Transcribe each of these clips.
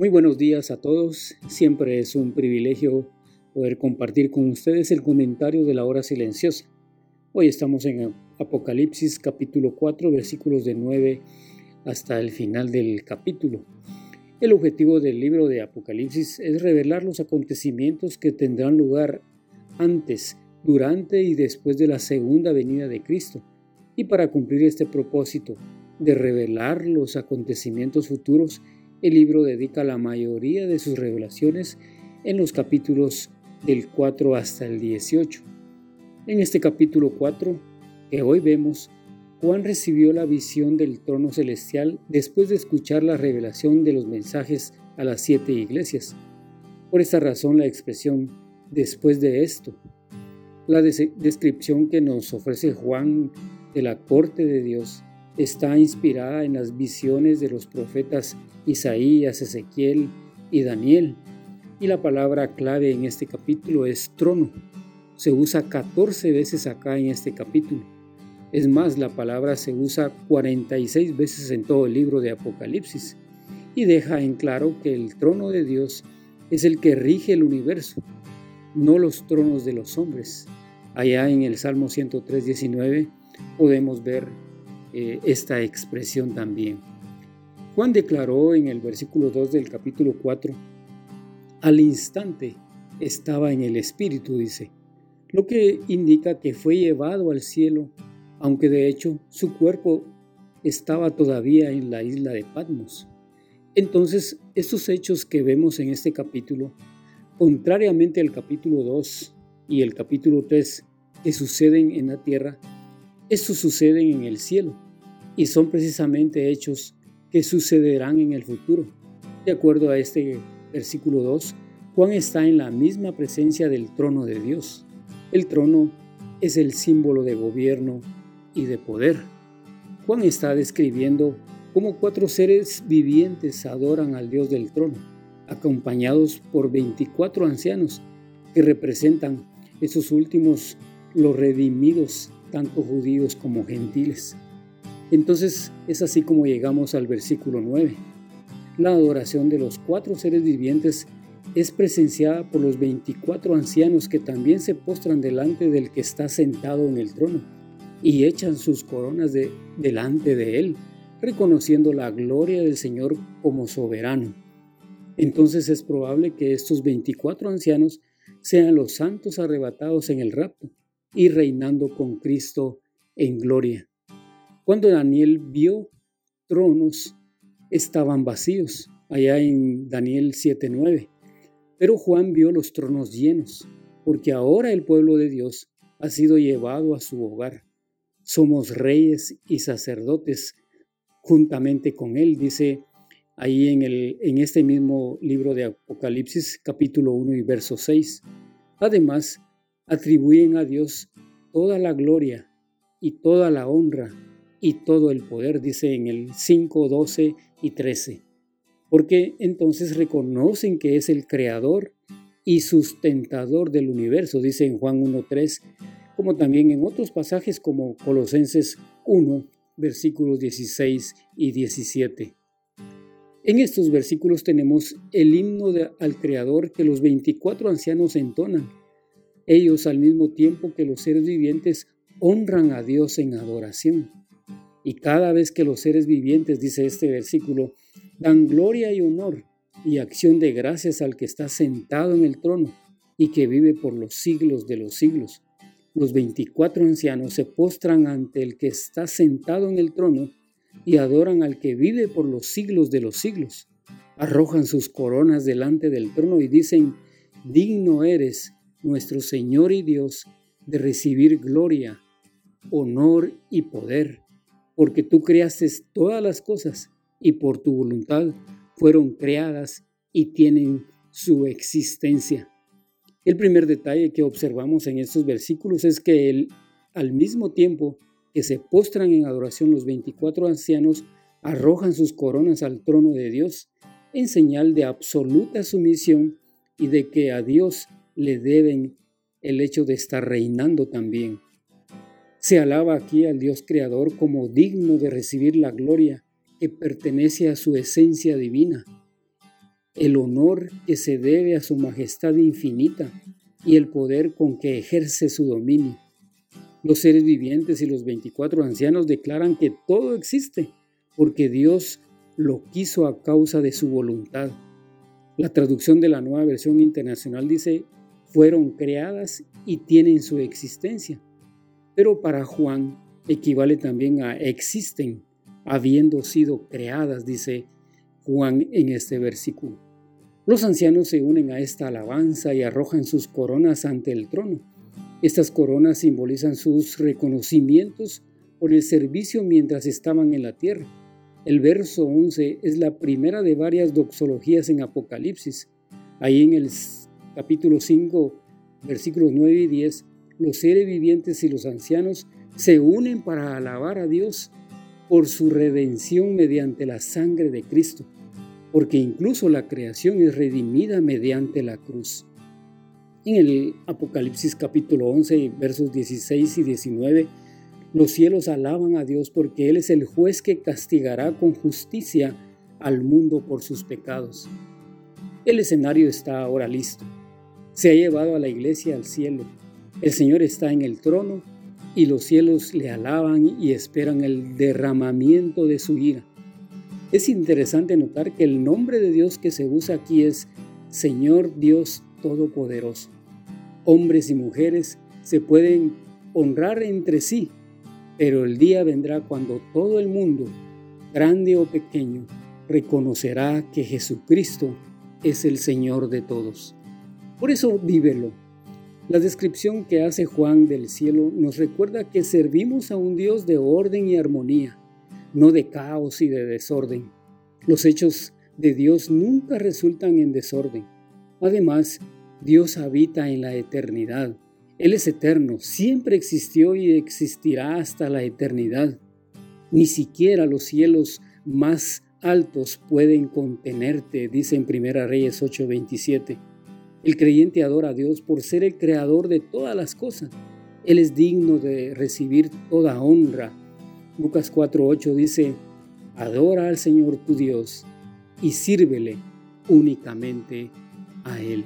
Muy buenos días a todos. Siempre es un privilegio poder compartir con ustedes el comentario de la hora silenciosa. Hoy estamos en Apocalipsis capítulo 4 versículos de 9 hasta el final del capítulo. El objetivo del libro de Apocalipsis es revelar los acontecimientos que tendrán lugar antes, durante y después de la segunda venida de Cristo. Y para cumplir este propósito de revelar los acontecimientos futuros, el libro dedica la mayoría de sus revelaciones en los capítulos del 4 hasta el 18. En este capítulo 4 que hoy vemos, Juan recibió la visión del trono celestial después de escuchar la revelación de los mensajes a las siete iglesias. Por esta razón la expresión después de esto. La descripción que nos ofrece Juan de la corte de Dios está inspirada en las visiones de los profetas Isaías, Ezequiel y Daniel. Y la palabra clave en este capítulo es trono. Se usa 14 veces acá en este capítulo. Es más, la palabra se usa 46 veces en todo el libro de Apocalipsis y deja en claro que el trono de Dios es el que rige el universo, no los tronos de los hombres. Allá en el Salmo 103, 19 podemos ver eh, esta expresión también. Juan declaró en el versículo 2 del capítulo 4, al instante estaba en el Espíritu, dice, lo que indica que fue llevado al cielo, aunque de hecho su cuerpo estaba todavía en la isla de Patmos. Entonces, estos hechos que vemos en este capítulo, contrariamente al capítulo 2 y el capítulo 3 que suceden en la tierra, estos suceden en el cielo y son precisamente hechos que sucederán en el futuro. De acuerdo a este versículo 2, Juan está en la misma presencia del trono de Dios. El trono es el símbolo de gobierno y de poder. Juan está describiendo cómo cuatro seres vivientes adoran al Dios del trono, acompañados por 24 ancianos que representan esos últimos los redimidos, tanto judíos como gentiles. Entonces es así como llegamos al versículo 9. La adoración de los cuatro seres vivientes es presenciada por los 24 ancianos que también se postran delante del que está sentado en el trono y echan sus coronas de, delante de él, reconociendo la gloria del Señor como soberano. Entonces es probable que estos 24 ancianos sean los santos arrebatados en el rapto y reinando con Cristo en gloria. Cuando Daniel vio tronos, estaban vacíos, allá en Daniel 7:9. Pero Juan vio los tronos llenos, porque ahora el pueblo de Dios ha sido llevado a su hogar. Somos reyes y sacerdotes juntamente con él, dice ahí en, el, en este mismo libro de Apocalipsis capítulo 1 y verso 6. Además, atribuyen a Dios toda la gloria y toda la honra y todo el poder, dice en el 5, 12 y 13. Porque entonces reconocen que es el creador y sustentador del universo, dice en Juan 1.3, como también en otros pasajes como Colosenses 1, versículos 16 y 17. En estos versículos tenemos el himno al Creador que los 24 ancianos entonan. Ellos al mismo tiempo que los seres vivientes honran a Dios en adoración. Y cada vez que los seres vivientes, dice este versículo, dan gloria y honor y acción de gracias al que está sentado en el trono y que vive por los siglos de los siglos. Los veinticuatro ancianos se postran ante el que está sentado en el trono y adoran al que vive por los siglos de los siglos. Arrojan sus coronas delante del trono y dicen, digno eres, nuestro Señor y Dios, de recibir gloria, honor y poder porque tú creaste todas las cosas y por tu voluntad fueron creadas y tienen su existencia. El primer detalle que observamos en estos versículos es que al mismo tiempo que se postran en adoración los 24 ancianos, arrojan sus coronas al trono de Dios en señal de absoluta sumisión y de que a Dios le deben el hecho de estar reinando también. Se alaba aquí al Dios Creador como digno de recibir la gloria que pertenece a su esencia divina, el honor que se debe a su majestad infinita y el poder con que ejerce su dominio. Los seres vivientes y los 24 ancianos declaran que todo existe porque Dios lo quiso a causa de su voluntad. La traducción de la nueva versión internacional dice, fueron creadas y tienen su existencia. Pero para Juan equivale también a existen, habiendo sido creadas, dice Juan en este versículo. Los ancianos se unen a esta alabanza y arrojan sus coronas ante el trono. Estas coronas simbolizan sus reconocimientos por el servicio mientras estaban en la tierra. El verso 11 es la primera de varias doxologías en Apocalipsis. Ahí en el capítulo 5, versículos 9 y 10, los seres vivientes y los ancianos se unen para alabar a Dios por su redención mediante la sangre de Cristo, porque incluso la creación es redimida mediante la cruz. En el Apocalipsis capítulo 11, versos 16 y 19, los cielos alaban a Dios porque Él es el juez que castigará con justicia al mundo por sus pecados. El escenario está ahora listo. Se ha llevado a la iglesia al cielo. El Señor está en el trono y los cielos le alaban y esperan el derramamiento de su ira. Es interesante notar que el nombre de Dios que se usa aquí es Señor Dios Todopoderoso. Hombres y mujeres se pueden honrar entre sí pero el día vendrá cuando todo el mundo, grande o pequeño, reconocerá que Jesucristo es el Señor de todos. Por eso vívelo. La descripción que hace Juan del cielo nos recuerda que servimos a un Dios de orden y armonía, no de caos y de desorden. Los hechos de Dios nunca resultan en desorden. Además, Dios habita en la eternidad él es eterno, siempre existió y existirá hasta la eternidad. Ni siquiera los cielos más altos pueden contenerte, dice en Primera Reyes 8:27. El creyente adora a Dios por ser el creador de todas las cosas. Él es digno de recibir toda honra. Lucas 4:8 dice, adora al Señor tu Dios y sírvele únicamente a Él.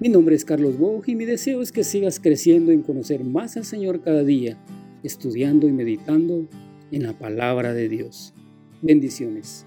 Mi nombre es Carlos Bog y mi deseo es que sigas creciendo en conocer más al Señor cada día, estudiando y meditando en la palabra de Dios. Bendiciones.